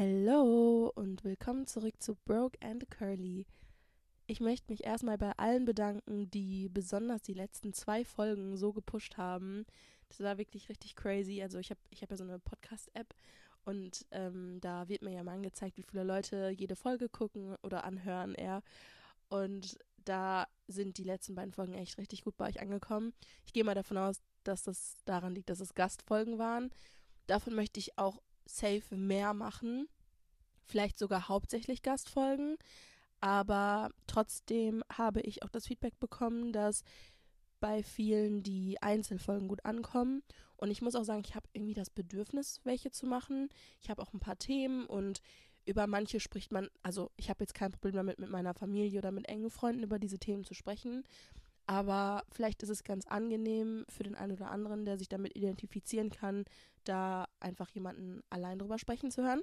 Hello und willkommen zurück zu Broke and Curly. Ich möchte mich erstmal bei allen bedanken, die besonders die letzten zwei Folgen so gepusht haben. Das war wirklich richtig crazy. Also ich habe ich hab ja so eine Podcast-App und ähm, da wird mir ja mal angezeigt, wie viele Leute jede Folge gucken oder anhören eher. Und da sind die letzten beiden Folgen echt richtig gut bei euch angekommen. Ich gehe mal davon aus, dass das daran liegt, dass es Gastfolgen waren. Davon möchte ich auch safe mehr machen. Vielleicht sogar hauptsächlich Gastfolgen. Aber trotzdem habe ich auch das Feedback bekommen, dass bei vielen die Einzelfolgen gut ankommen. Und ich muss auch sagen, ich habe irgendwie das Bedürfnis, welche zu machen. Ich habe auch ein paar Themen und über manche spricht man, also ich habe jetzt kein Problem damit, mit meiner Familie oder mit engen Freunden über diese Themen zu sprechen. Aber vielleicht ist es ganz angenehm für den einen oder anderen, der sich damit identifizieren kann, da einfach jemanden allein drüber sprechen zu hören.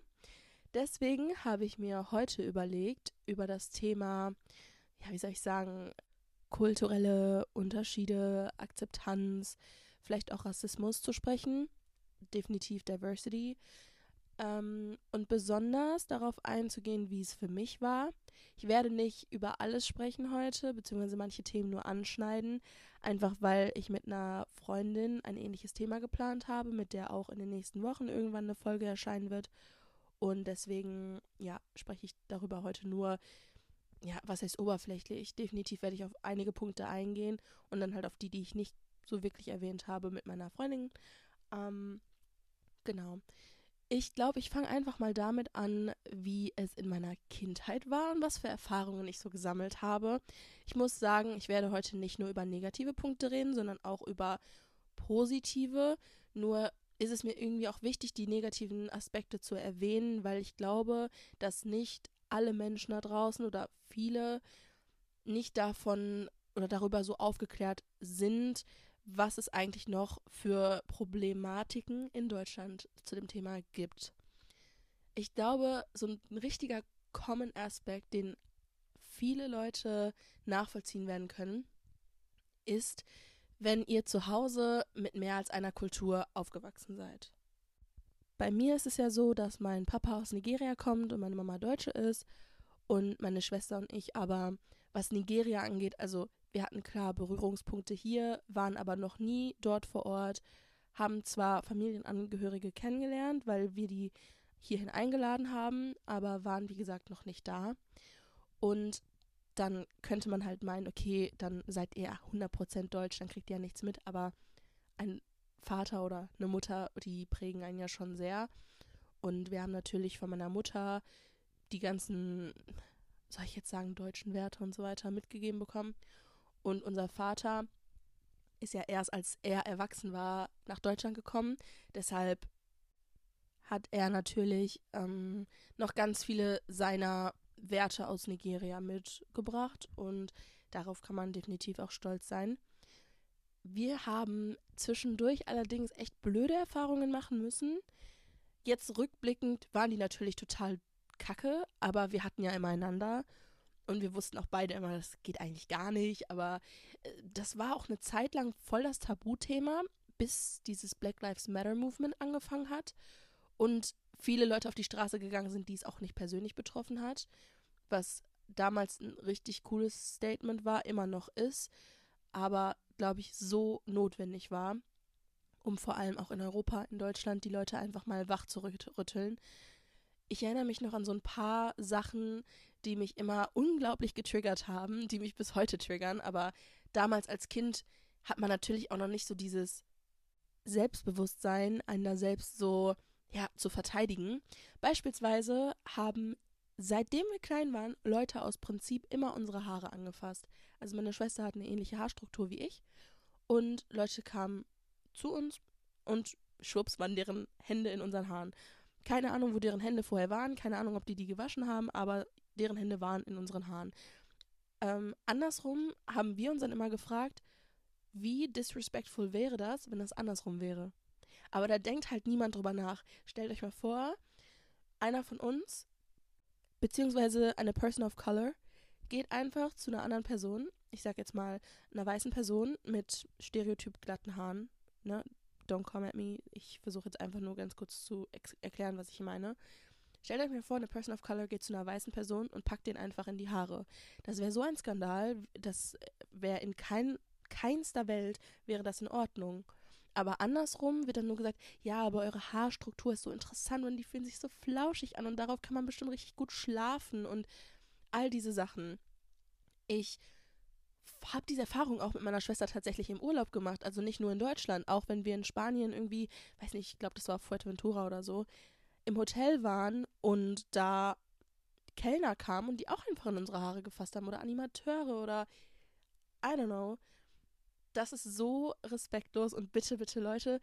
Deswegen habe ich mir heute überlegt, über das Thema, ja, wie soll ich sagen, kulturelle Unterschiede, Akzeptanz, vielleicht auch Rassismus zu sprechen. Definitiv Diversity ähm, und besonders darauf einzugehen, wie es für mich war. Ich werde nicht über alles sprechen heute, beziehungsweise manche Themen nur anschneiden, einfach weil ich mit einer Freundin ein ähnliches Thema geplant habe, mit der auch in den nächsten Wochen irgendwann eine Folge erscheinen wird. Und deswegen, ja, spreche ich darüber heute nur, ja, was heißt oberflächlich? Definitiv werde ich auf einige Punkte eingehen und dann halt auf die, die ich nicht so wirklich erwähnt habe mit meiner Freundin. Ähm, genau. Ich glaube, ich fange einfach mal damit an, wie es in meiner Kindheit war und was für Erfahrungen ich so gesammelt habe. Ich muss sagen, ich werde heute nicht nur über negative Punkte reden, sondern auch über positive. Nur ist es mir irgendwie auch wichtig, die negativen Aspekte zu erwähnen, weil ich glaube, dass nicht alle Menschen da draußen oder viele nicht davon oder darüber so aufgeklärt sind, was es eigentlich noch für Problematiken in Deutschland zu dem Thema gibt. Ich glaube, so ein richtiger Common Aspekt, den viele Leute nachvollziehen werden können, ist, wenn ihr zu Hause mit mehr als einer Kultur aufgewachsen seid. Bei mir ist es ja so, dass mein Papa aus Nigeria kommt und meine Mama Deutsche ist und meine Schwester und ich aber, was Nigeria angeht, also wir hatten klar Berührungspunkte hier, waren aber noch nie dort vor Ort, haben zwar Familienangehörige kennengelernt, weil wir die hierhin eingeladen haben, aber waren wie gesagt noch nicht da. Und dann könnte man halt meinen, okay, dann seid ihr 100% deutsch, dann kriegt ihr ja nichts mit, aber ein Vater oder eine Mutter, die prägen einen ja schon sehr. Und wir haben natürlich von meiner Mutter die ganzen, soll ich jetzt sagen, deutschen Werte und so weiter mitgegeben bekommen. Und unser Vater ist ja erst, als er erwachsen war, nach Deutschland gekommen. Deshalb hat er natürlich ähm, noch ganz viele seiner Werte aus Nigeria mitgebracht und darauf kann man definitiv auch stolz sein. Wir haben zwischendurch allerdings echt blöde Erfahrungen machen müssen. Jetzt rückblickend waren die natürlich total kacke, aber wir hatten ja immer einander und wir wussten auch beide immer, das geht eigentlich gar nicht. Aber äh, das war auch eine Zeit lang voll das Tabuthema, bis dieses Black Lives Matter Movement angefangen hat. Und viele Leute auf die Straße gegangen sind, die es auch nicht persönlich betroffen hat. Was damals ein richtig cooles Statement war, immer noch ist. Aber, glaube ich, so notwendig war, um vor allem auch in Europa, in Deutschland, die Leute einfach mal wach zu rütteln ich erinnere mich noch an so ein paar Sachen, die mich immer unglaublich getriggert haben, die mich bis heute triggern. Aber damals als Kind hat man natürlich auch noch nicht so dieses Selbstbewusstsein, einen da selbst so, ja, zu verteidigen. Beispielsweise haben seitdem wir klein waren, Leute aus Prinzip immer unsere Haare angefasst. Also meine Schwester hat eine ähnliche Haarstruktur wie ich. Und Leute kamen zu uns und schwupps waren deren Hände in unseren Haaren. Keine Ahnung, wo deren Hände vorher waren, keine Ahnung, ob die die gewaschen haben, aber deren Hände waren in unseren Haaren. Ähm, andersrum haben wir uns dann immer gefragt, wie disrespectful wäre das, wenn das andersrum wäre. Aber da denkt halt niemand drüber nach. Stellt euch mal vor, einer von uns, beziehungsweise eine Person of Color, geht einfach zu einer anderen Person, ich sag jetzt mal einer weißen Person mit stereotyp glatten Haaren, ne, don't come at me. Ich versuche jetzt einfach nur ganz kurz zu erklären, was ich meine. Stellt euch mir vor, eine Person of Color geht zu einer weißen Person und packt den einfach in die Haare. Das wäre so ein Skandal, das wäre in kein, keinster Welt wäre das in Ordnung. Aber andersrum wird dann nur gesagt, ja, aber eure Haarstruktur ist so interessant und die fühlen sich so flauschig an und darauf kann man bestimmt richtig gut schlafen und all diese Sachen. Ich habe diese Erfahrung auch mit meiner Schwester tatsächlich im Urlaub gemacht, also nicht nur in Deutschland, auch wenn wir in Spanien irgendwie, weiß nicht, ich glaube, das war Fuerteventura oder so, im Hotel waren und da Kellner kamen und die auch einfach in unsere Haare gefasst haben oder Animateure oder I don't know das ist so respektlos und bitte, bitte Leute,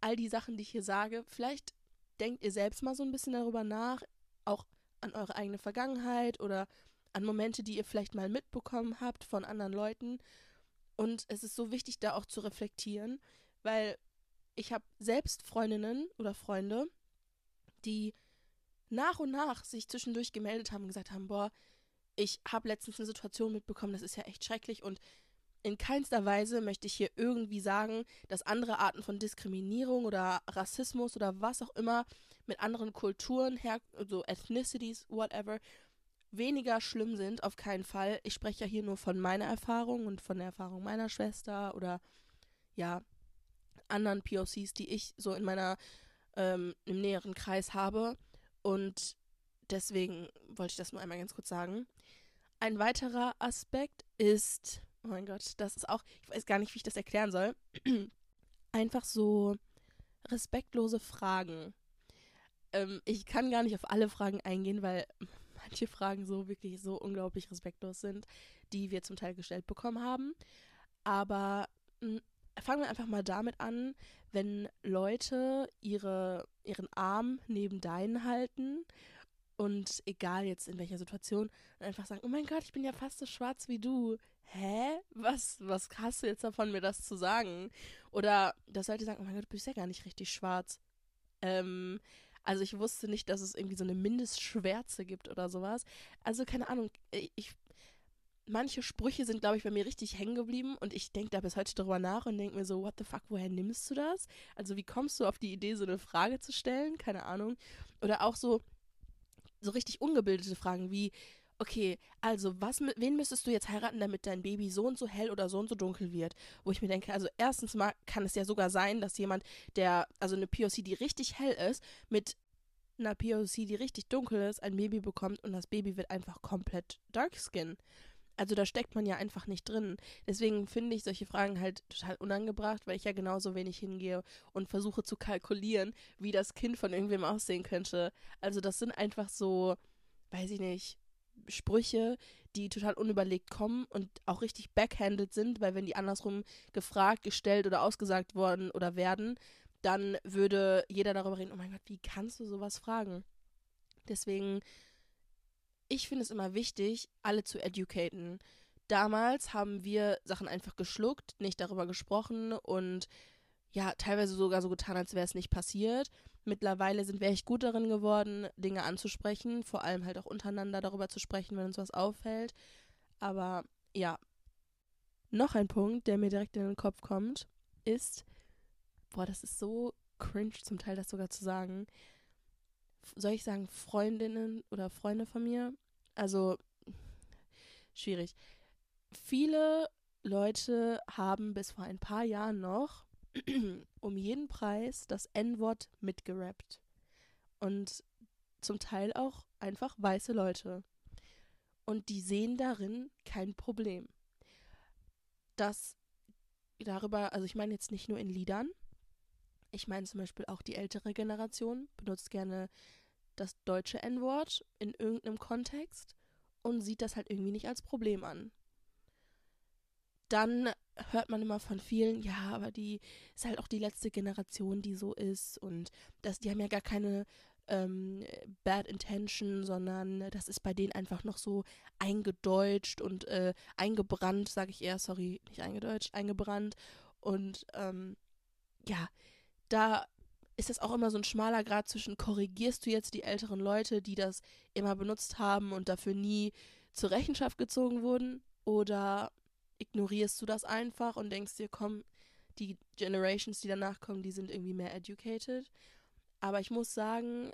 all die Sachen, die ich hier sage, vielleicht denkt ihr selbst mal so ein bisschen darüber nach, auch an eure eigene Vergangenheit oder an Momente, die ihr vielleicht mal mitbekommen habt von anderen Leuten. Und es ist so wichtig, da auch zu reflektieren, weil ich habe selbst Freundinnen oder Freunde, die nach und nach sich zwischendurch gemeldet haben und gesagt haben, boah, ich habe letztens eine Situation mitbekommen, das ist ja echt schrecklich und in keinster Weise möchte ich hier irgendwie sagen, dass andere Arten von Diskriminierung oder Rassismus oder was auch immer mit anderen Kulturen, her so Ethnicities, whatever, weniger schlimm sind, auf keinen Fall. Ich spreche ja hier nur von meiner Erfahrung und von der Erfahrung meiner Schwester oder ja, anderen POCs, die ich so in meiner, ähm, im näheren Kreis habe. Und deswegen wollte ich das nur einmal ganz kurz sagen. Ein weiterer Aspekt ist oh mein Gott, das ist auch, ich weiß gar nicht, wie ich das erklären soll. Einfach so respektlose Fragen. Ähm, ich kann gar nicht auf alle Fragen eingehen, weil manche Fragen so wirklich so unglaublich respektlos sind, die wir zum Teil gestellt bekommen haben. Aber mh, hm, fangen wir einfach mal damit an, wenn Leute ihre, ihren Arm neben deinen halten und egal jetzt in welcher Situation, einfach sagen, oh mein Gott, ich bin ja fast so schwarz wie du. Hä? Was, was hast du jetzt davon, mir das zu sagen? Oder dass Leute sagen, oh mein Gott, du bist ja gar nicht richtig schwarz. Ähm, also ich wusste nicht, dass es irgendwie so eine Mindestschwärze gibt oder sowas. Also keine Ahnung, ich, manche Sprüche sind, glaube ich, bei mir richtig hängen geblieben und ich denke da bis heute drüber nach und denke mir so, what the fuck, woher nimmst du das? Also wie kommst du auf die Idee, so eine Frage zu stellen? Keine Ahnung. Oder auch so, so richtig ungebildete Fragen wie, okay, also was, wen müsstest du jetzt heiraten, damit dein Baby so und so hell oder so und so dunkel wird? Wo ich mir denke, also erstens mal kann es ja sogar sein, dass jemand, der, also eine POC, die richtig hell ist, mit einer POC, die richtig dunkel ist, ein Baby bekommt und das Baby wird einfach komplett dark skin. Also da steckt man ja einfach nicht drin. Deswegen finde ich solche Fragen halt total unangebracht, weil ich ja genauso wenig hingehe und versuche zu kalkulieren, wie das Kind von irgendwem aussehen könnte. Also das sind einfach so, weiß ich nicht, Sprüche, die total unüberlegt kommen und auch richtig backhanded sind, weil wenn die andersrum gefragt, gestellt oder ausgesagt worden oder werden, dann würde jeder darüber reden, oh mein Gott, wie kannst du sowas fragen? Deswegen ich finde es immer wichtig, alle zu educaten. Damals haben wir Sachen einfach geschluckt, nicht darüber gesprochen und ja, teilweise sogar so getan, als wäre es nicht passiert. Mittlerweile sind wir echt gut darin geworden, Dinge anzusprechen, vor allem halt auch untereinander darüber zu sprechen, wenn uns was auffällt. Aber ja, noch ein Punkt, der mir direkt in den Kopf kommt, ist, boah, das ist so cringe zum Teil, das sogar zu sagen soll ich sagen, Freundinnen oder Freunde von mir. Also, schwierig. Viele Leute haben bis vor ein paar Jahren noch um jeden Preis das N-Wort mitgerappt. Und zum Teil auch einfach weiße Leute. Und die sehen darin kein Problem. Das darüber, also ich meine jetzt nicht nur in Liedern, ich meine zum Beispiel auch die ältere Generation benutzt gerne das deutsche N-Wort in irgendeinem Kontext und sieht das halt irgendwie nicht als Problem an. Dann hört man immer von vielen, ja, aber die ist halt auch die letzte Generation, die so ist und das, die haben ja gar keine ähm, Bad Intention, sondern das ist bei denen einfach noch so eingedeutscht und äh, eingebrannt, sage ich eher, sorry, nicht eingedeutscht, eingebrannt und ähm, ja, da ist das auch immer so ein schmaler Grad zwischen korrigierst du jetzt die älteren Leute, die das immer benutzt haben und dafür nie zur Rechenschaft gezogen wurden, oder ignorierst du das einfach und denkst dir, komm, die Generations, die danach kommen, die sind irgendwie mehr educated. Aber ich muss sagen,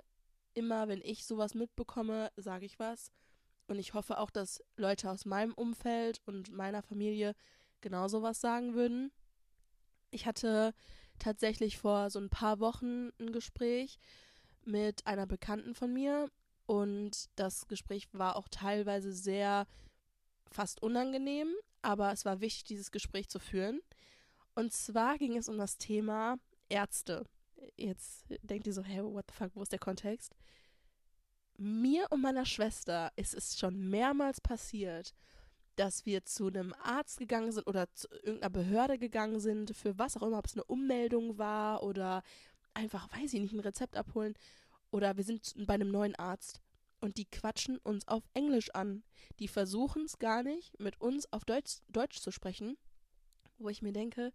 immer, wenn ich sowas mitbekomme, sage ich was. Und ich hoffe auch, dass Leute aus meinem Umfeld und meiner Familie genau sowas sagen würden. Ich hatte tatsächlich vor so ein paar Wochen ein Gespräch mit einer Bekannten von mir und das Gespräch war auch teilweise sehr fast unangenehm, aber es war wichtig, dieses Gespräch zu führen. Und zwar ging es um das Thema Ärzte. Jetzt denkt ihr so, hey, what the fuck, wo ist der Kontext? Mir und meiner Schwester ist es schon mehrmals passiert, dass wir zu einem Arzt gegangen sind oder zu irgendeiner Behörde gegangen sind, für was auch immer, ob es eine Ummeldung war oder einfach, weiß ich nicht, ein Rezept abholen. Oder wir sind bei einem neuen Arzt und die quatschen uns auf Englisch an. Die versuchen es gar nicht, mit uns auf Deutsch, Deutsch zu sprechen. Wo ich mir denke,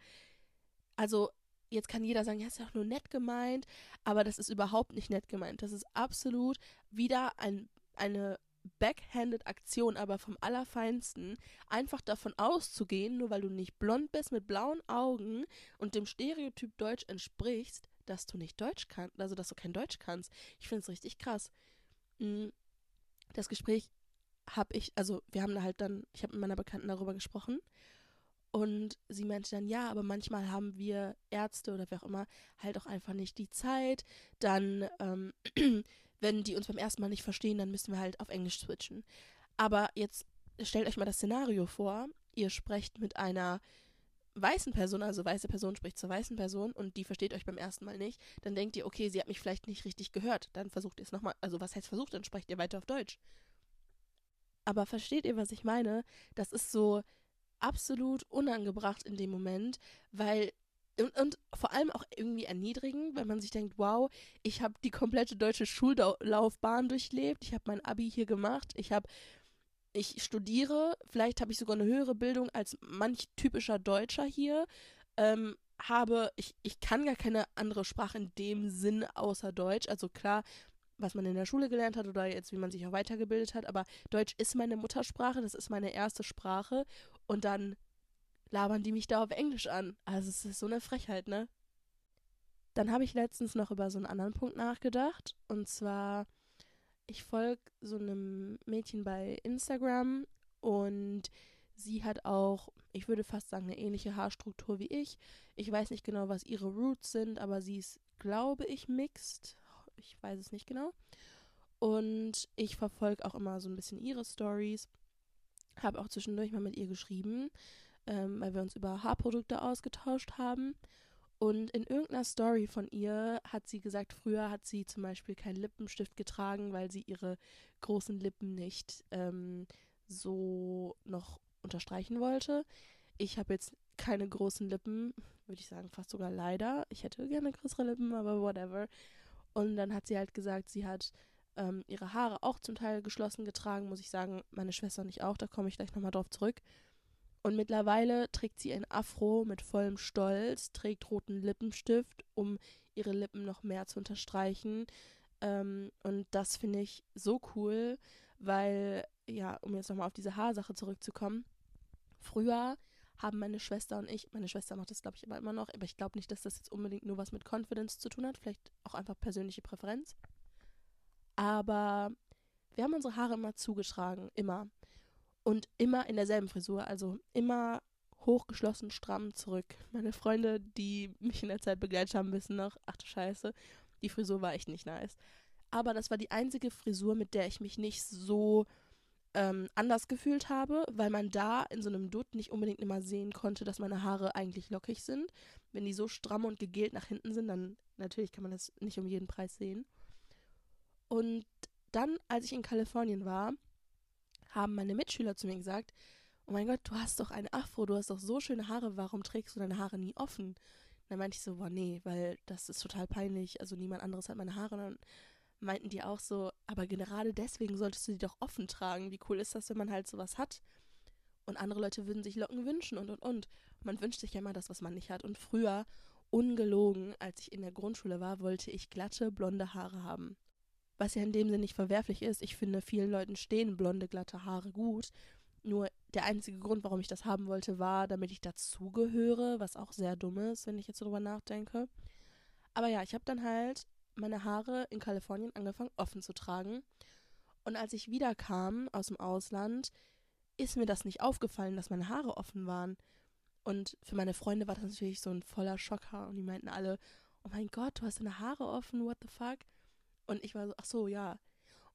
also jetzt kann jeder sagen, ja, ist ja auch nur nett gemeint, aber das ist überhaupt nicht nett gemeint. Das ist absolut wieder ein, eine backhanded Aktion, aber vom Allerfeinsten, einfach davon auszugehen, nur weil du nicht blond bist mit blauen Augen und dem Stereotyp Deutsch entsprichst, dass du nicht Deutsch kannst, also dass du kein Deutsch kannst. Ich finde es richtig krass. Das Gespräch habe ich, also wir haben halt dann, ich habe mit meiner Bekannten darüber gesprochen und sie meinte dann, ja, aber manchmal haben wir Ärzte oder wer auch immer halt auch einfach nicht die Zeit. Dann, ähm, wenn die uns beim ersten Mal nicht verstehen, dann müssen wir halt auf Englisch switchen. Aber jetzt stellt euch mal das Szenario vor. Ihr sprecht mit einer weißen Person, also weiße Person spricht zur weißen Person und die versteht euch beim ersten Mal nicht, dann denkt ihr, okay, sie hat mich vielleicht nicht richtig gehört. Dann versucht ihr es nochmal, also was heißt versucht, dann sprecht ihr weiter auf Deutsch. Aber versteht ihr, was ich meine? Das ist so absolut unangebracht in dem Moment, weil und, und, vor allem auch irgendwie erniedrigend, weil man sich denkt, wow, ich habe die komplette deutsche Schullaufbahn durchlebt, ich habe mein Abi hier gemacht, ich habe ich studiere, vielleicht habe ich sogar eine höhere Bildung als manch typischer Deutscher hier. Ähm, habe, ich, ich kann gar keine andere Sprache in dem Sinn außer Deutsch. Also klar, was man in der Schule gelernt hat oder jetzt wie man sich auch weitergebildet hat, aber Deutsch ist meine Muttersprache, das ist meine erste Sprache und dann labern die mich da auf Englisch an. Also es ist so eine Frechheit, ne? Dann habe ich letztens noch über so einen anderen Punkt nachgedacht und zwar ich folge so einem Mädchen bei Instagram und sie hat auch, ich würde fast sagen, eine ähnliche Haarstruktur wie ich. Ich weiß nicht genau, was ihre Roots sind, aber sie ist, glaube ich, mixed. Ich weiß es nicht genau. Und ich verfolge auch immer so ein bisschen ihre Stories. Habe auch zwischendurch mal mit ihr geschrieben, ähm, weil wir uns über Haarprodukte ausgetauscht haben. Und in irgendeiner Story von ihr hat sie gesagt, früher hat sie zum Beispiel keinen Lippenstift getragen, weil sie ihre großen Lippen nicht ähm, so noch unterstreichen wollte. Ich habe jetzt keine großen Lippen, würde ich sagen, fast sogar leider. Ich hätte gerne größere Lippen, aber whatever. Und dann hat sie halt gesagt, sie hat ähm, ihre Haare auch zum Teil geschlossen getragen, muss ich sagen. Meine Schwester und ich auch, da komme ich gleich nochmal drauf zurück. Und mittlerweile trägt sie ein Afro mit vollem Stolz, trägt roten Lippenstift, um ihre Lippen noch mehr zu unterstreichen. Ähm, und das finde ich so cool, weil, ja, um jetzt nochmal auf diese Haarsache zurückzukommen, früher haben meine Schwester und ich, meine Schwester macht das, glaube ich, immer, immer noch, aber ich glaube nicht, dass das jetzt unbedingt nur was mit Confidence zu tun hat, vielleicht auch einfach persönliche Präferenz. Aber wir haben unsere Haare immer zugetragen, immer. Und immer in derselben Frisur, also immer hochgeschlossen, stramm zurück. Meine Freunde, die mich in der Zeit begleitet haben, wissen noch, ach du Scheiße, die Frisur war echt nicht nice. Aber das war die einzige Frisur, mit der ich mich nicht so ähm, anders gefühlt habe, weil man da in so einem Dutt nicht unbedingt immer sehen konnte, dass meine Haare eigentlich lockig sind. Wenn die so stramm und gegelt nach hinten sind, dann natürlich kann man das nicht um jeden Preis sehen. Und dann, als ich in Kalifornien war, haben meine Mitschüler zu mir gesagt, oh mein Gott, du hast doch ein Afro, du hast doch so schöne Haare, warum trägst du deine Haare nie offen? dann meinte ich so, boah, nee, weil das ist total peinlich, also niemand anderes hat meine Haare. Und dann meinten die auch so, aber gerade deswegen solltest du die doch offen tragen. Wie cool ist das, wenn man halt sowas hat? Und andere Leute würden sich Locken wünschen und und und. Man wünscht sich ja immer das, was man nicht hat. Und früher, ungelogen, als ich in der Grundschule war, wollte ich glatte, blonde Haare haben was ja in dem Sinne nicht verwerflich ist. Ich finde, vielen Leuten stehen blonde, glatte Haare gut. Nur der einzige Grund, warum ich das haben wollte, war, damit ich dazugehöre, was auch sehr dumm ist, wenn ich jetzt darüber nachdenke. Aber ja, ich habe dann halt meine Haare in Kalifornien angefangen offen zu tragen. Und als ich wiederkam aus dem Ausland, ist mir das nicht aufgefallen, dass meine Haare offen waren. Und für meine Freunde war das natürlich so ein voller Schocker. Und die meinten alle, oh mein Gott, du hast deine Haare offen, what the fuck? Und ich war so, ach so, ja.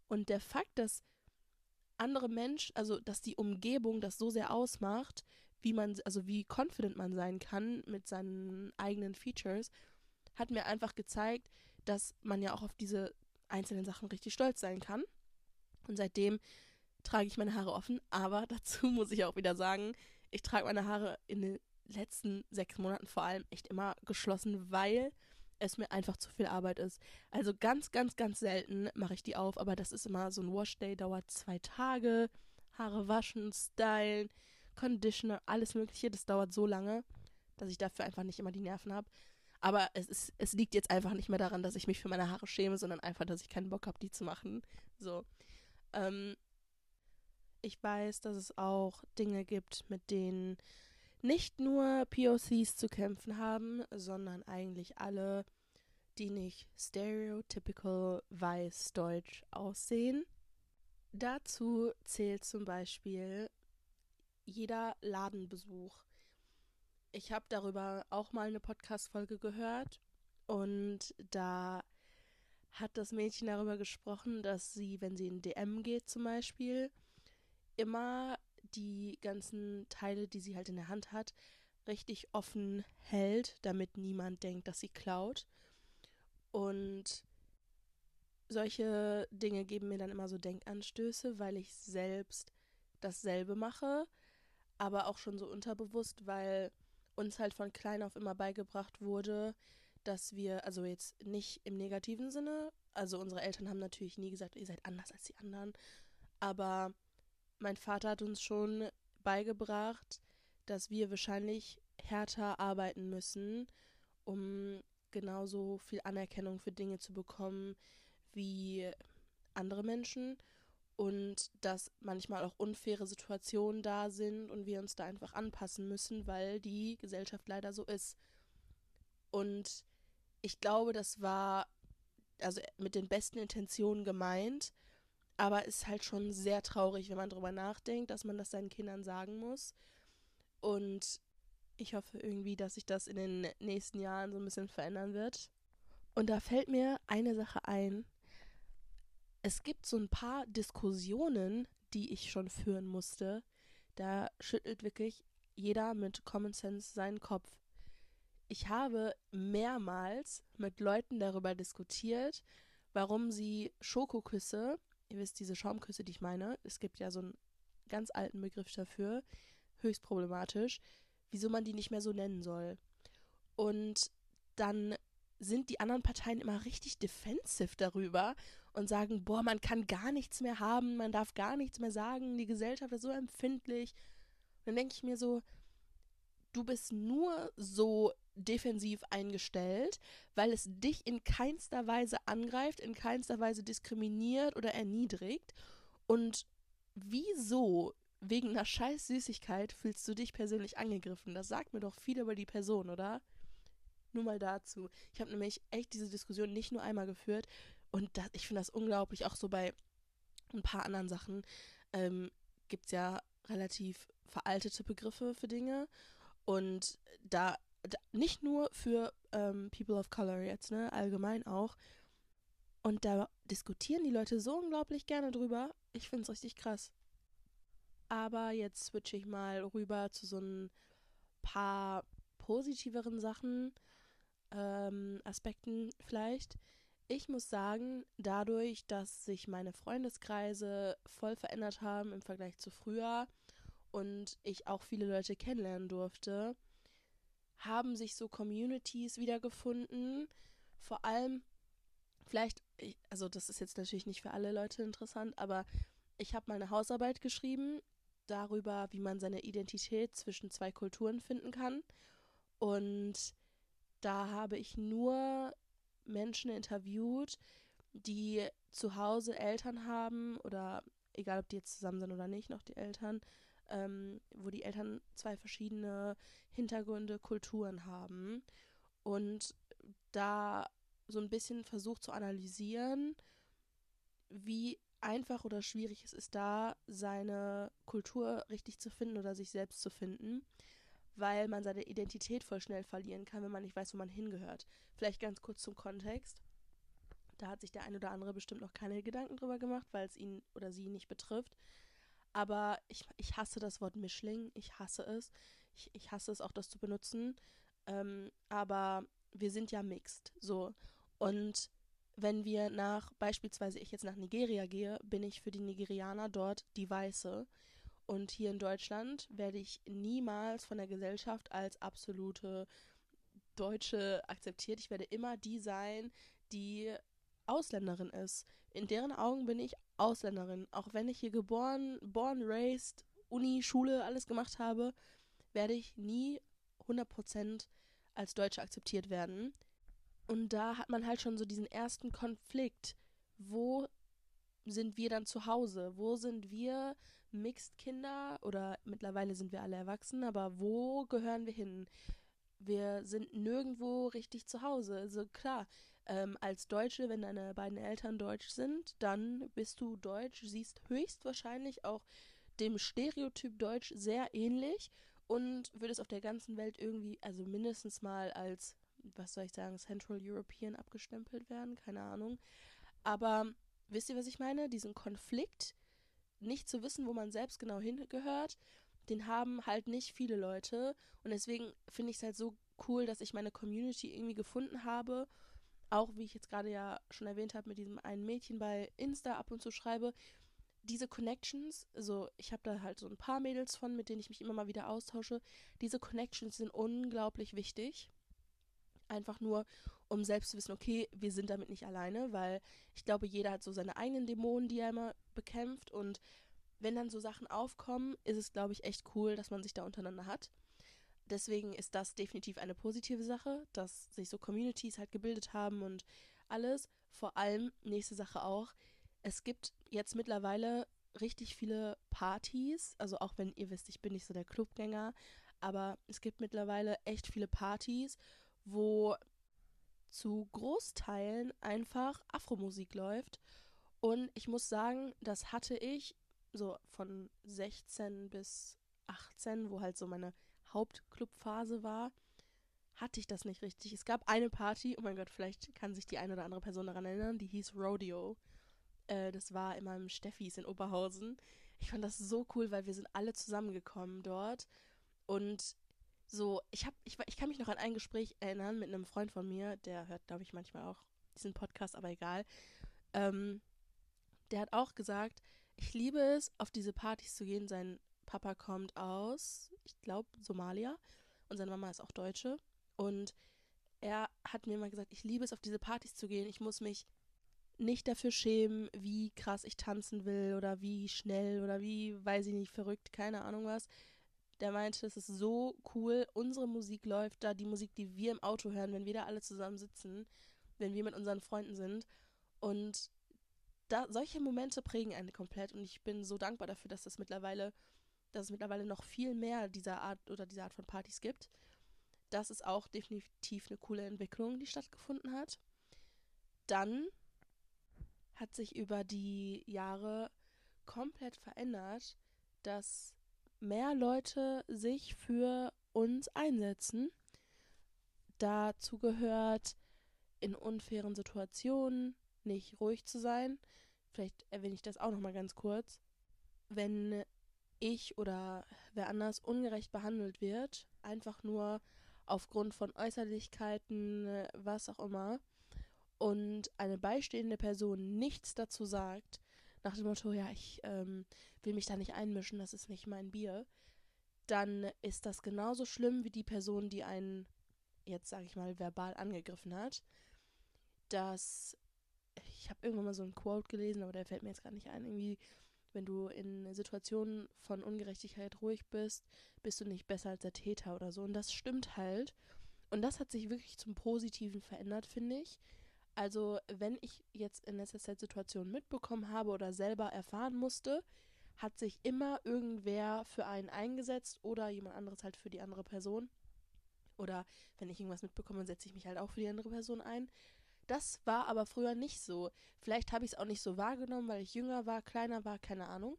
Und der Fakt, dass andere Menschen, also dass die Umgebung das so sehr ausmacht, wie man, also wie confident man sein kann mit seinen eigenen Features, hat mir einfach gezeigt, dass man ja auch auf diese einzelnen Sachen richtig stolz sein kann. Und seitdem trage ich meine Haare offen, aber dazu muss ich auch wieder sagen, ich trage meine Haare in den letzten sechs Monaten vor allem echt immer geschlossen, weil es mir einfach zu viel Arbeit ist. Also ganz, ganz, ganz selten mache ich die auf, aber das ist immer so ein Washday, dauert zwei Tage. Haare waschen, stylen, Conditioner, alles Mögliche. Das dauert so lange, dass ich dafür einfach nicht immer die Nerven habe. Aber es, ist, es liegt jetzt einfach nicht mehr daran, dass ich mich für meine Haare schäme, sondern einfach, dass ich keinen Bock habe, die zu machen. So. Ähm, ich weiß, dass es auch Dinge gibt, mit denen nicht nur POCs zu kämpfen haben, sondern eigentlich alle, die nicht stereotypical weiß-deutsch aussehen. Dazu zählt zum Beispiel jeder Ladenbesuch. Ich habe darüber auch mal eine Podcast-Folge gehört und da hat das Mädchen darüber gesprochen, dass sie, wenn sie in DM geht zum Beispiel, immer die ganzen Teile, die sie halt in der Hand hat, richtig offen hält, damit niemand denkt, dass sie klaut. Und solche Dinge geben mir dann immer so Denkanstöße, weil ich selbst dasselbe mache, aber auch schon so unterbewusst, weil uns halt von klein auf immer beigebracht wurde, dass wir, also jetzt nicht im negativen Sinne, also unsere Eltern haben natürlich nie gesagt, ihr seid anders als die anderen, aber mein Vater hat uns schon beigebracht, dass wir wahrscheinlich härter arbeiten müssen, um genauso viel Anerkennung für Dinge zu bekommen wie andere Menschen und dass manchmal auch unfaire Situationen da sind und wir uns da einfach anpassen müssen, weil die Gesellschaft leider so ist. Und ich glaube, das war also mit den besten Intentionen gemeint, aber ist halt schon sehr traurig, wenn man darüber nachdenkt, dass man das seinen Kindern sagen muss. Und ich hoffe irgendwie, dass sich das in den nächsten Jahren so ein bisschen verändern wird. Und da fällt mir eine Sache ein. Es gibt so ein paar Diskussionen, die ich schon führen musste. Da schüttelt wirklich jeder mit Common Sense seinen Kopf. Ich habe mehrmals mit Leuten darüber diskutiert, warum sie Schokoküsse ihr wisst, diese Schaumküsse, die ich meine, es gibt ja so einen ganz alten Begriff dafür, höchst problematisch, wieso man die nicht mehr so nennen soll. Und dann sind die anderen Parteien immer richtig defensive darüber und sagen, boah, man kann gar nichts mehr haben, man darf gar nichts mehr sagen, die Gesellschaft ist so empfindlich. Und dann denke ich mir so, du bist nur so defensiv eingestellt, weil es dich in keinster Weise angreift, in keinster Weise diskriminiert oder erniedrigt. Und wieso, wegen einer scheiß Süßigkeit, fühlst du dich persönlich angegriffen? Das sagt mir doch viel über die Person, oder? Nur mal dazu. Ich habe nämlich echt diese Diskussion nicht nur einmal geführt und das, ich finde das unglaublich, auch so bei ein paar anderen Sachen ähm, gibt es ja relativ veraltete Begriffe für Dinge. Und da nicht nur für ähm, People of Color jetzt, ne, allgemein auch. Und da diskutieren die Leute so unglaublich gerne drüber. Ich finde es richtig krass. Aber jetzt switche ich mal rüber zu so ein paar positiveren Sachen, ähm, Aspekten vielleicht. Ich muss sagen, dadurch, dass sich meine Freundeskreise voll verändert haben im Vergleich zu früher und ich auch viele Leute kennenlernen durfte, haben sich so Communities wiedergefunden. Vor allem, vielleicht, also das ist jetzt natürlich nicht für alle Leute interessant, aber ich habe mal eine Hausarbeit geschrieben darüber, wie man seine Identität zwischen zwei Kulturen finden kann. Und da habe ich nur Menschen interviewt, die zu Hause Eltern haben oder egal ob die jetzt zusammen sind oder nicht, noch die Eltern, ähm, wo die Eltern zwei verschiedene Hintergründe, Kulturen haben. Und da so ein bisschen versucht zu analysieren, wie einfach oder schwierig es ist, da seine Kultur richtig zu finden oder sich selbst zu finden, weil man seine Identität voll schnell verlieren kann, wenn man nicht weiß, wo man hingehört. Vielleicht ganz kurz zum Kontext. Da hat sich der ein oder andere bestimmt noch keine Gedanken drüber gemacht, weil es ihn oder sie nicht betrifft. Aber ich, ich hasse das Wort Mischling. Ich hasse es. Ich, ich hasse es auch, das zu benutzen. Ähm, aber wir sind ja mixed. So. Und wenn wir nach, beispielsweise ich jetzt nach Nigeria gehe, bin ich für die Nigerianer dort die Weiße. Und hier in Deutschland werde ich niemals von der Gesellschaft als absolute Deutsche akzeptiert. Ich werde immer die sein, die Ausländerin ist. In deren Augen bin ich Ausländerin. Auch wenn ich hier geboren, born, raised, Uni, Schule, alles gemacht habe, werde ich nie 100% als Deutsche akzeptiert werden. Und da hat man halt schon so diesen ersten Konflikt. Wo sind wir dann zu Hause? Wo sind wir Mixed-Kinder? Oder mittlerweile sind wir alle erwachsen, aber wo gehören wir hin? Wir sind nirgendwo richtig zu Hause. Also klar, ähm, als Deutsche, wenn deine beiden Eltern deutsch sind, dann bist du deutsch, siehst höchstwahrscheinlich auch dem Stereotyp Deutsch sehr ähnlich und würdest auf der ganzen Welt irgendwie, also mindestens mal als was soll ich sagen, Central European abgestempelt werden, keine Ahnung. Aber wisst ihr, was ich meine? Diesen Konflikt, nicht zu wissen, wo man selbst genau hingehört, den haben halt nicht viele Leute. Und deswegen finde ich es halt so cool, dass ich meine Community irgendwie gefunden habe. Auch wie ich jetzt gerade ja schon erwähnt habe, mit diesem einen Mädchen bei Insta ab und zu schreibe. Diese Connections, also ich habe da halt so ein paar Mädels von, mit denen ich mich immer mal wieder austausche. Diese Connections sind unglaublich wichtig. Einfach nur, um selbst zu wissen, okay, wir sind damit nicht alleine, weil ich glaube, jeder hat so seine eigenen Dämonen, die er immer bekämpft. Und wenn dann so Sachen aufkommen, ist es, glaube ich, echt cool, dass man sich da untereinander hat. Deswegen ist das definitiv eine positive Sache, dass sich so Communities halt gebildet haben und alles. Vor allem, nächste Sache auch, es gibt jetzt mittlerweile richtig viele Partys. Also auch wenn ihr wisst, ich bin nicht so der Clubgänger, aber es gibt mittlerweile echt viele Partys wo zu Großteilen einfach Afromusik läuft. Und ich muss sagen, das hatte ich so von 16 bis 18, wo halt so meine Hauptclubphase war, hatte ich das nicht richtig. Es gab eine Party, oh mein Gott, vielleicht kann sich die eine oder andere Person daran erinnern, die hieß Rodeo. Äh, das war immer im Steffis in Oberhausen. Ich fand das so cool, weil wir sind alle zusammengekommen dort. Und so, ich habe, ich, ich kann mich noch an ein Gespräch erinnern mit einem Freund von mir, der hört, glaube ich, manchmal auch diesen Podcast, aber egal. Ähm, der hat auch gesagt, ich liebe es, auf diese Partys zu gehen. Sein Papa kommt aus, ich glaube, Somalia und seine Mama ist auch Deutsche. Und er hat mir mal gesagt, ich liebe es, auf diese Partys zu gehen. Ich muss mich nicht dafür schämen, wie krass ich tanzen will oder wie schnell oder wie, weiß ich nicht, verrückt, keine Ahnung was der meinte, es ist so cool, unsere Musik läuft da, die Musik, die wir im Auto hören, wenn wir da alle zusammen sitzen, wenn wir mit unseren Freunden sind. Und da, solche Momente prägen einen komplett und ich bin so dankbar dafür, dass das mittlerweile, dass es mittlerweile noch viel mehr dieser Art oder dieser Art von Partys gibt. Das ist auch definitiv eine coole Entwicklung, die stattgefunden hat. Dann hat sich über die Jahre komplett verändert, dass mehr Leute sich für uns einsetzen. Dazu gehört, in unfairen Situationen nicht ruhig zu sein. Vielleicht erwähne ich das auch noch mal ganz kurz. Wenn ich oder wer anders ungerecht behandelt wird, einfach nur aufgrund von Äußerlichkeiten, was auch immer, und eine beistehende Person nichts dazu sagt, nach dem Motto, ja, ich ähm, will mich da nicht einmischen, das ist nicht mein Bier, dann ist das genauso schlimm wie die Person, die einen, jetzt sage ich mal, verbal angegriffen hat. Dass, ich habe irgendwann mal so ein Quote gelesen, aber der fällt mir jetzt gar nicht ein, irgendwie, wenn du in Situationen von Ungerechtigkeit ruhig bist, bist du nicht besser als der Täter oder so. Und das stimmt halt. Und das hat sich wirklich zum Positiven verändert, finde ich. Also, wenn ich jetzt in letzter Zeit Situationen mitbekommen habe oder selber erfahren musste, hat sich immer irgendwer für einen eingesetzt oder jemand anderes halt für die andere Person. Oder wenn ich irgendwas mitbekomme, setze ich mich halt auch für die andere Person ein. Das war aber früher nicht so. Vielleicht habe ich es auch nicht so wahrgenommen, weil ich jünger war, kleiner war, keine Ahnung.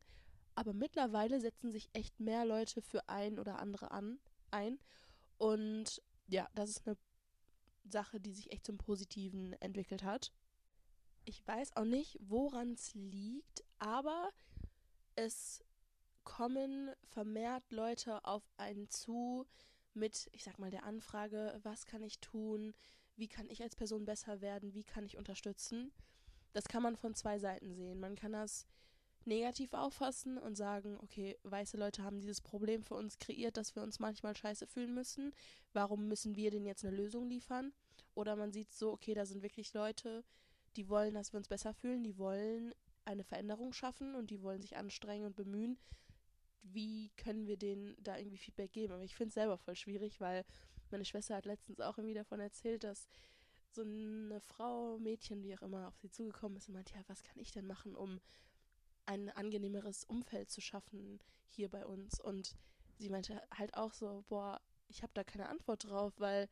Aber mittlerweile setzen sich echt mehr Leute für ein oder andere an, ein. Und ja, das ist eine Sache, die sich echt zum Positiven entwickelt hat. Ich weiß auch nicht, woran es liegt, aber es kommen vermehrt Leute auf einen zu mit, ich sag mal, der Anfrage, was kann ich tun, wie kann ich als Person besser werden, wie kann ich unterstützen. Das kann man von zwei Seiten sehen. Man kann das negativ auffassen und sagen, okay, weiße Leute haben dieses Problem für uns kreiert, dass wir uns manchmal scheiße fühlen müssen. Warum müssen wir denen jetzt eine Lösung liefern? Oder man sieht so, okay, da sind wirklich Leute, die wollen, dass wir uns besser fühlen, die wollen eine Veränderung schaffen und die wollen sich anstrengen und bemühen. Wie können wir denen da irgendwie Feedback geben? Aber ich finde es selber voll schwierig, weil meine Schwester hat letztens auch irgendwie davon erzählt, dass so eine Frau, Mädchen, wie auch immer, auf sie zugekommen ist und meint, ja, was kann ich denn machen, um ein angenehmeres Umfeld zu schaffen hier bei uns. Und sie meinte halt auch so, boah, ich habe da keine Antwort drauf, weil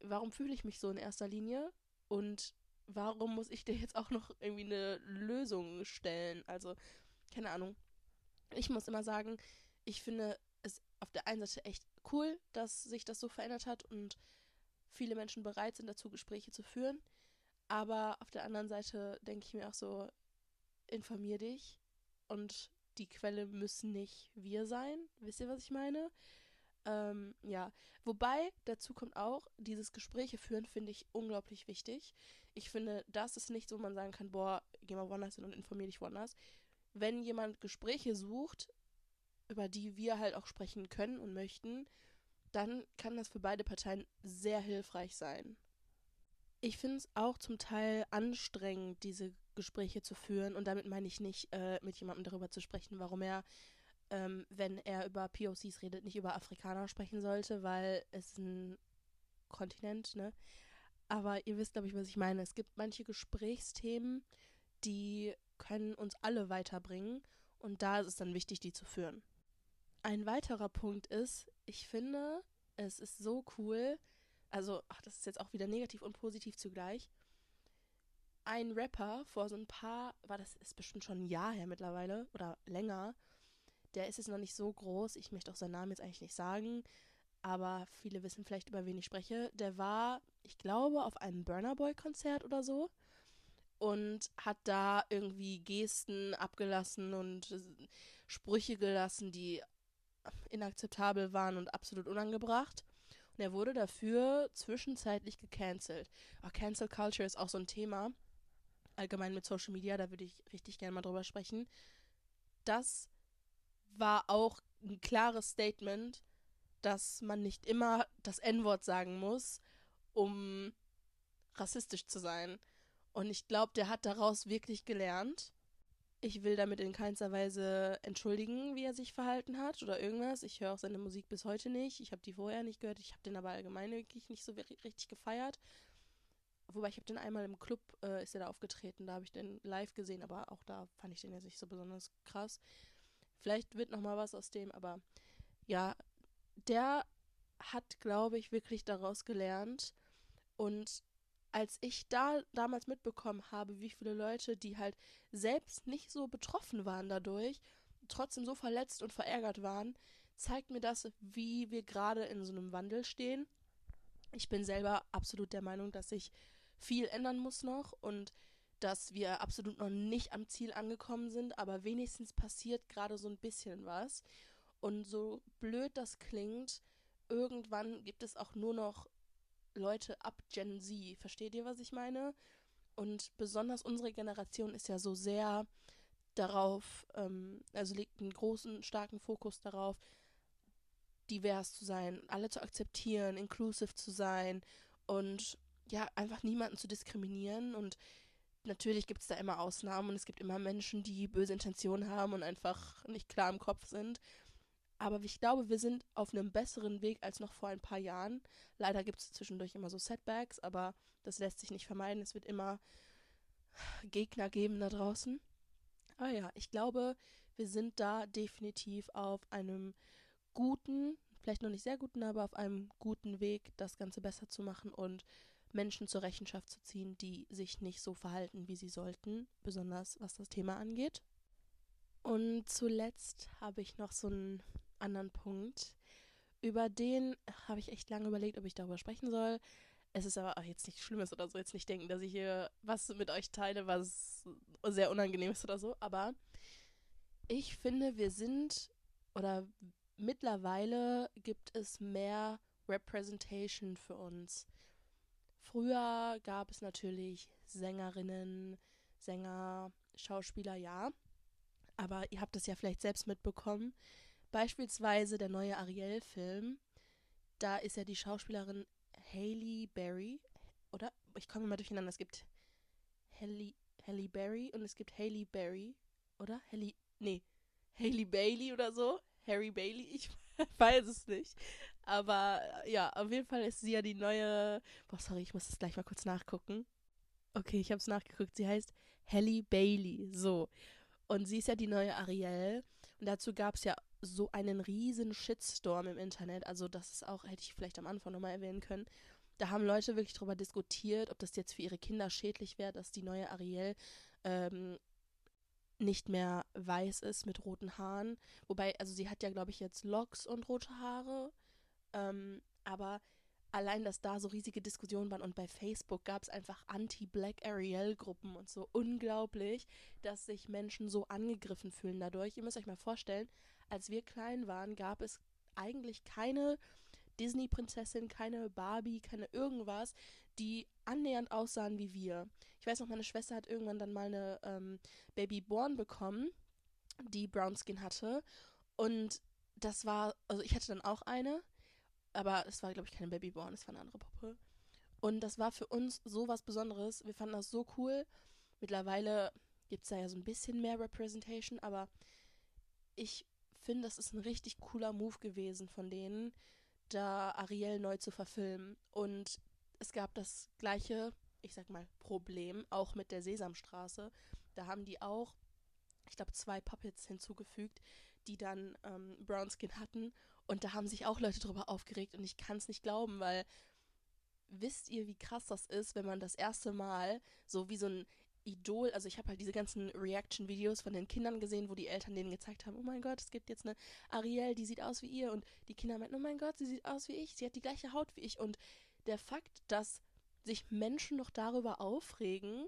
warum fühle ich mich so in erster Linie? Und warum muss ich dir jetzt auch noch irgendwie eine Lösung stellen? Also, keine Ahnung. Ich muss immer sagen, ich finde auf der einen Seite echt cool, dass sich das so verändert hat und viele Menschen bereit sind dazu, Gespräche zu führen. Aber auf der anderen Seite denke ich mir auch so, informier dich und die Quelle müssen nicht wir sein. Wisst ihr, was ich meine? Ähm, ja, wobei dazu kommt auch, dieses Gespräche führen finde ich unglaublich wichtig. Ich finde, das ist nicht so, man sagen kann, boah, geh mal woanders hin und informier dich woanders. Wenn jemand Gespräche sucht, über die wir halt auch sprechen können und möchten, dann kann das für beide Parteien sehr hilfreich sein. Ich finde es auch zum Teil anstrengend, diese Gespräche zu führen. Und damit meine ich nicht, äh, mit jemandem darüber zu sprechen, warum er, ähm, wenn er über POCs redet, nicht über Afrikaner sprechen sollte, weil es ein Kontinent, ne? Aber ihr wisst, glaube ich, was ich meine. Es gibt manche Gesprächsthemen, die können uns alle weiterbringen. Und da ist es dann wichtig, die zu führen. Ein weiterer Punkt ist, ich finde, es ist so cool, also, ach, das ist jetzt auch wieder negativ und positiv zugleich, ein Rapper vor so ein paar, war das ist bestimmt schon ein Jahr her mittlerweile oder länger. Der ist jetzt noch nicht so groß. Ich möchte auch seinen Namen jetzt eigentlich nicht sagen, aber viele wissen vielleicht, über wen ich spreche. Der war, ich glaube, auf einem Burner Boy Konzert oder so und hat da irgendwie Gesten abgelassen und Sprüche gelassen, die inakzeptabel waren und absolut unangebracht. Und er wurde dafür zwischenzeitlich gecancelt. Auch Cancel Culture ist auch so ein Thema allgemein mit Social Media, da würde ich richtig gerne mal drüber sprechen. Das war auch ein klares Statement, dass man nicht immer das N-Wort sagen muss, um rassistisch zu sein. Und ich glaube, der hat daraus wirklich gelernt. Ich will damit in keinster Weise entschuldigen, wie er sich verhalten hat oder irgendwas. Ich höre auch seine Musik bis heute nicht. Ich habe die vorher nicht gehört. Ich habe den aber allgemein wirklich nicht so richtig gefeiert. Wobei ich habe den einmal im Club, äh, ist er da aufgetreten, da habe ich den live gesehen, aber auch da fand ich den jetzt nicht so besonders krass. Vielleicht wird noch mal was aus dem, aber ja, der hat, glaube ich, wirklich daraus gelernt. Und als ich da damals mitbekommen habe, wie viele Leute, die halt selbst nicht so betroffen waren dadurch, trotzdem so verletzt und verärgert waren, zeigt mir das, wie wir gerade in so einem Wandel stehen. Ich bin selber absolut der Meinung, dass sich viel ändern muss noch und dass wir absolut noch nicht am Ziel angekommen sind, aber wenigstens passiert gerade so ein bisschen was. Und so blöd das klingt, irgendwann gibt es auch nur noch Leute ab Gen Z. Versteht ihr, was ich meine? Und besonders unsere Generation ist ja so sehr darauf, ähm, also legt einen großen, starken Fokus darauf, divers zu sein, alle zu akzeptieren, inclusive zu sein und ja, einfach niemanden zu diskriminieren und natürlich gibt es da immer Ausnahmen und es gibt immer Menschen, die böse Intentionen haben und einfach nicht klar im Kopf sind. Aber ich glaube, wir sind auf einem besseren Weg als noch vor ein paar Jahren. Leider gibt es zwischendurch immer so Setbacks, aber das lässt sich nicht vermeiden. Es wird immer Gegner geben da draußen. Aber ja, ich glaube, wir sind da definitiv auf einem guten, vielleicht noch nicht sehr guten, aber auf einem guten Weg, das Ganze besser zu machen und Menschen zur Rechenschaft zu ziehen, die sich nicht so verhalten, wie sie sollten, besonders was das Thema angeht. Und zuletzt habe ich noch so einen anderen Punkt, über den habe ich echt lange überlegt, ob ich darüber sprechen soll. Es ist aber auch jetzt nichts Schlimmes oder so. Jetzt nicht denken, dass ich hier was mit euch teile, was sehr unangenehm ist oder so. Aber ich finde, wir sind oder mittlerweile gibt es mehr Representation für uns. Früher gab es natürlich Sängerinnen, Sänger, Schauspieler, ja. Aber ihr habt es ja vielleicht selbst mitbekommen. Beispielsweise der neue Ariel-Film. Da ist ja die Schauspielerin Hailey Berry, oder? Ich komme mal durcheinander. Es gibt Halle, Halle Berry und es gibt Hailey Berry, oder? Halle, nee, Hailey Bailey oder so. Harry Bailey, ich weiß es nicht. Aber ja, auf jeden Fall ist sie ja die neue. Boah, sorry, ich muss das gleich mal kurz nachgucken. Okay, ich habe es nachgeguckt. Sie heißt Halle Bailey. So. Und sie ist ja die neue Ariel. Und dazu gab es ja so einen riesen Shitstorm im Internet. Also das ist auch, hätte ich vielleicht am Anfang nochmal erwähnen können. Da haben Leute wirklich darüber diskutiert, ob das jetzt für ihre Kinder schädlich wäre, dass die neue Ariel ähm, nicht mehr weiß ist mit roten Haaren. Wobei, also sie hat ja, glaube ich, jetzt Locks und rote Haare. Ähm, aber allein, dass da so riesige Diskussionen waren und bei Facebook gab es einfach Anti-Black Ariel-Gruppen und so unglaublich, dass sich Menschen so angegriffen fühlen dadurch. Ihr müsst euch mal vorstellen, als wir klein waren, gab es eigentlich keine Disney-Prinzessin, keine Barbie, keine irgendwas, die annähernd aussahen wie wir. Ich weiß noch, meine Schwester hat irgendwann dann mal eine ähm, Baby Born bekommen, die Brown Skin hatte. Und das war, also ich hatte dann auch eine, aber es war, glaube ich, keine Baby Born, es war eine andere Puppe. Und das war für uns so was Besonderes. Wir fanden das so cool. Mittlerweile gibt es da ja so ein bisschen mehr Representation, aber ich finde, das ist ein richtig cooler Move gewesen von denen, da Ariel neu zu verfilmen. Und es gab das gleiche, ich sag mal, Problem auch mit der Sesamstraße. Da haben die auch, ich glaube, zwei Puppets hinzugefügt, die dann ähm, Brownskin hatten. Und da haben sich auch Leute drüber aufgeregt und ich kann es nicht glauben, weil wisst ihr, wie krass das ist, wenn man das erste Mal so wie so ein Idol, also ich habe halt diese ganzen Reaction-Videos von den Kindern gesehen, wo die Eltern denen gezeigt haben, oh mein Gott, es gibt jetzt eine Ariel, die sieht aus wie ihr. Und die Kinder meinten, oh mein Gott, sie sieht aus wie ich, sie hat die gleiche Haut wie ich. Und der Fakt, dass sich Menschen noch darüber aufregen,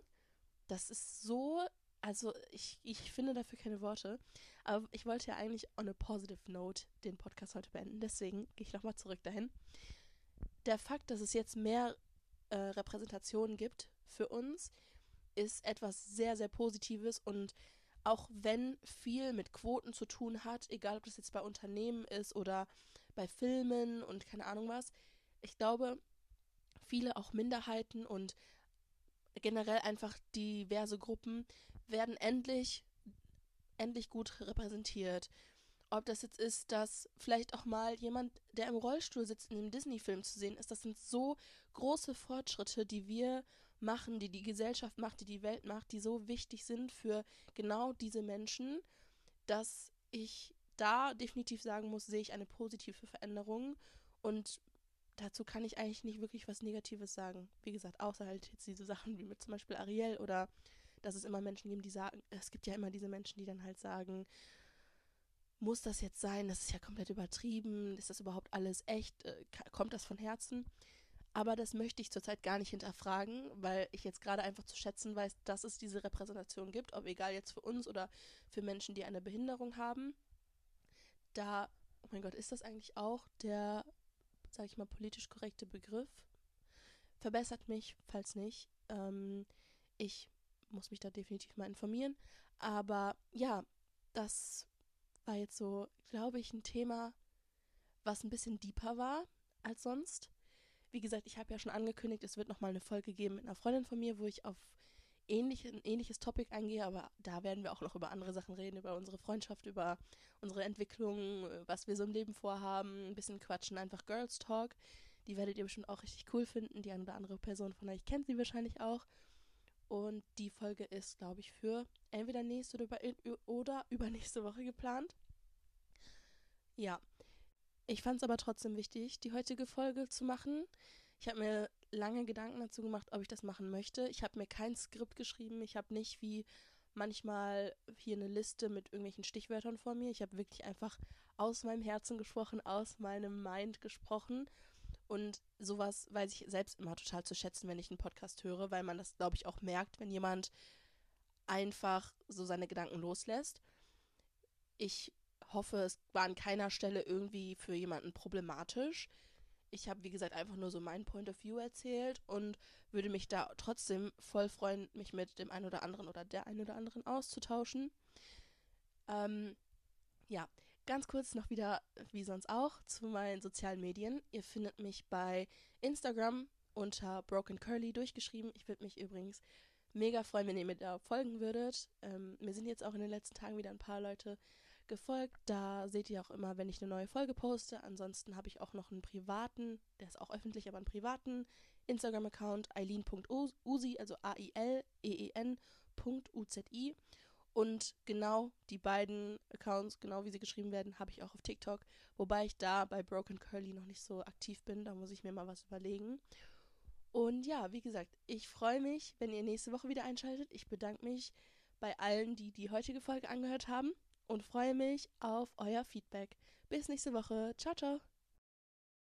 das ist so, also ich, ich finde dafür keine Worte, aber ich wollte ja eigentlich on a positive note den Podcast heute beenden, deswegen gehe ich nochmal zurück dahin. Der Fakt, dass es jetzt mehr äh, Repräsentationen gibt für uns, ist etwas sehr, sehr Positives und auch wenn viel mit Quoten zu tun hat, egal ob das jetzt bei Unternehmen ist oder bei Filmen und keine Ahnung was, ich glaube, viele auch Minderheiten und generell einfach diverse Gruppen werden endlich, endlich gut repräsentiert. Ob das jetzt ist, dass vielleicht auch mal jemand, der im Rollstuhl sitzt, in einem Disney-Film zu sehen ist, das sind so große Fortschritte, die wir machen, die die Gesellschaft macht, die die Welt macht, die so wichtig sind für genau diese Menschen, dass ich da definitiv sagen muss, sehe ich eine positive Veränderung und dazu kann ich eigentlich nicht wirklich was Negatives sagen. Wie gesagt, außer halt jetzt diese Sachen wie mit zum Beispiel Ariel oder dass es immer Menschen gibt, die sagen, es gibt ja immer diese Menschen, die dann halt sagen, muss das jetzt sein? Das ist ja komplett übertrieben. Ist das überhaupt alles echt? Äh, kommt das von Herzen? Aber das möchte ich zurzeit gar nicht hinterfragen, weil ich jetzt gerade einfach zu schätzen weiß, dass es diese Repräsentation gibt, ob egal jetzt für uns oder für Menschen, die eine Behinderung haben. Da, oh mein Gott, ist das eigentlich auch der, sage ich mal, politisch korrekte Begriff? Verbessert mich, falls nicht. Ähm, ich muss mich da definitiv mal informieren. Aber ja, das war jetzt so, glaube ich, ein Thema, was ein bisschen deeper war als sonst. Wie gesagt, ich habe ja schon angekündigt, es wird nochmal eine Folge geben mit einer Freundin von mir, wo ich auf ähnlich, ein ähnliches Topic eingehe, aber da werden wir auch noch über andere Sachen reden, über unsere Freundschaft, über unsere Entwicklung, was wir so im Leben vorhaben, ein bisschen quatschen, einfach Girls Talk. Die werdet ihr bestimmt auch richtig cool finden. Die eine oder andere Person von euch kennt sie wahrscheinlich auch. Und die Folge ist, glaube ich, für entweder nächste oder, über, oder übernächste Woche geplant. Ja, ich fand es aber trotzdem wichtig, die heutige Folge zu machen. Ich habe mir lange Gedanken dazu gemacht, ob ich das machen möchte. Ich habe mir kein Skript geschrieben. Ich habe nicht wie manchmal hier eine Liste mit irgendwelchen Stichwörtern vor mir. Ich habe wirklich einfach aus meinem Herzen gesprochen, aus meinem Mind gesprochen. Und sowas weiß ich selbst immer total zu schätzen, wenn ich einen Podcast höre, weil man das, glaube ich, auch merkt, wenn jemand einfach so seine Gedanken loslässt. Ich hoffe, es war an keiner Stelle irgendwie für jemanden problematisch. Ich habe, wie gesagt, einfach nur so mein Point of View erzählt und würde mich da trotzdem voll freuen, mich mit dem einen oder anderen oder der einen oder anderen auszutauschen. Ähm, ja, ganz kurz noch wieder, wie sonst auch, zu meinen sozialen Medien. Ihr findet mich bei Instagram unter Broken Curly durchgeschrieben. Ich würde mich übrigens mega freuen, wenn ihr mir da folgen würdet. Ähm, mir sind jetzt auch in den letzten Tagen wieder ein paar Leute gefolgt. Da seht ihr auch immer, wenn ich eine neue Folge poste. Ansonsten habe ich auch noch einen privaten, der ist auch öffentlich, aber einen privaten Instagram-Account, eileen.uzi, also A-I-L-E-E-N.uzi. Und genau die beiden Accounts, genau wie sie geschrieben werden, habe ich auch auf TikTok. Wobei ich da bei Broken Curly noch nicht so aktiv bin. Da muss ich mir mal was überlegen. Und ja, wie gesagt, ich freue mich, wenn ihr nächste Woche wieder einschaltet. Ich bedanke mich bei allen, die die heutige Folge angehört haben und freue mich auf euer Feedback. Bis nächste Woche. Ciao, ciao.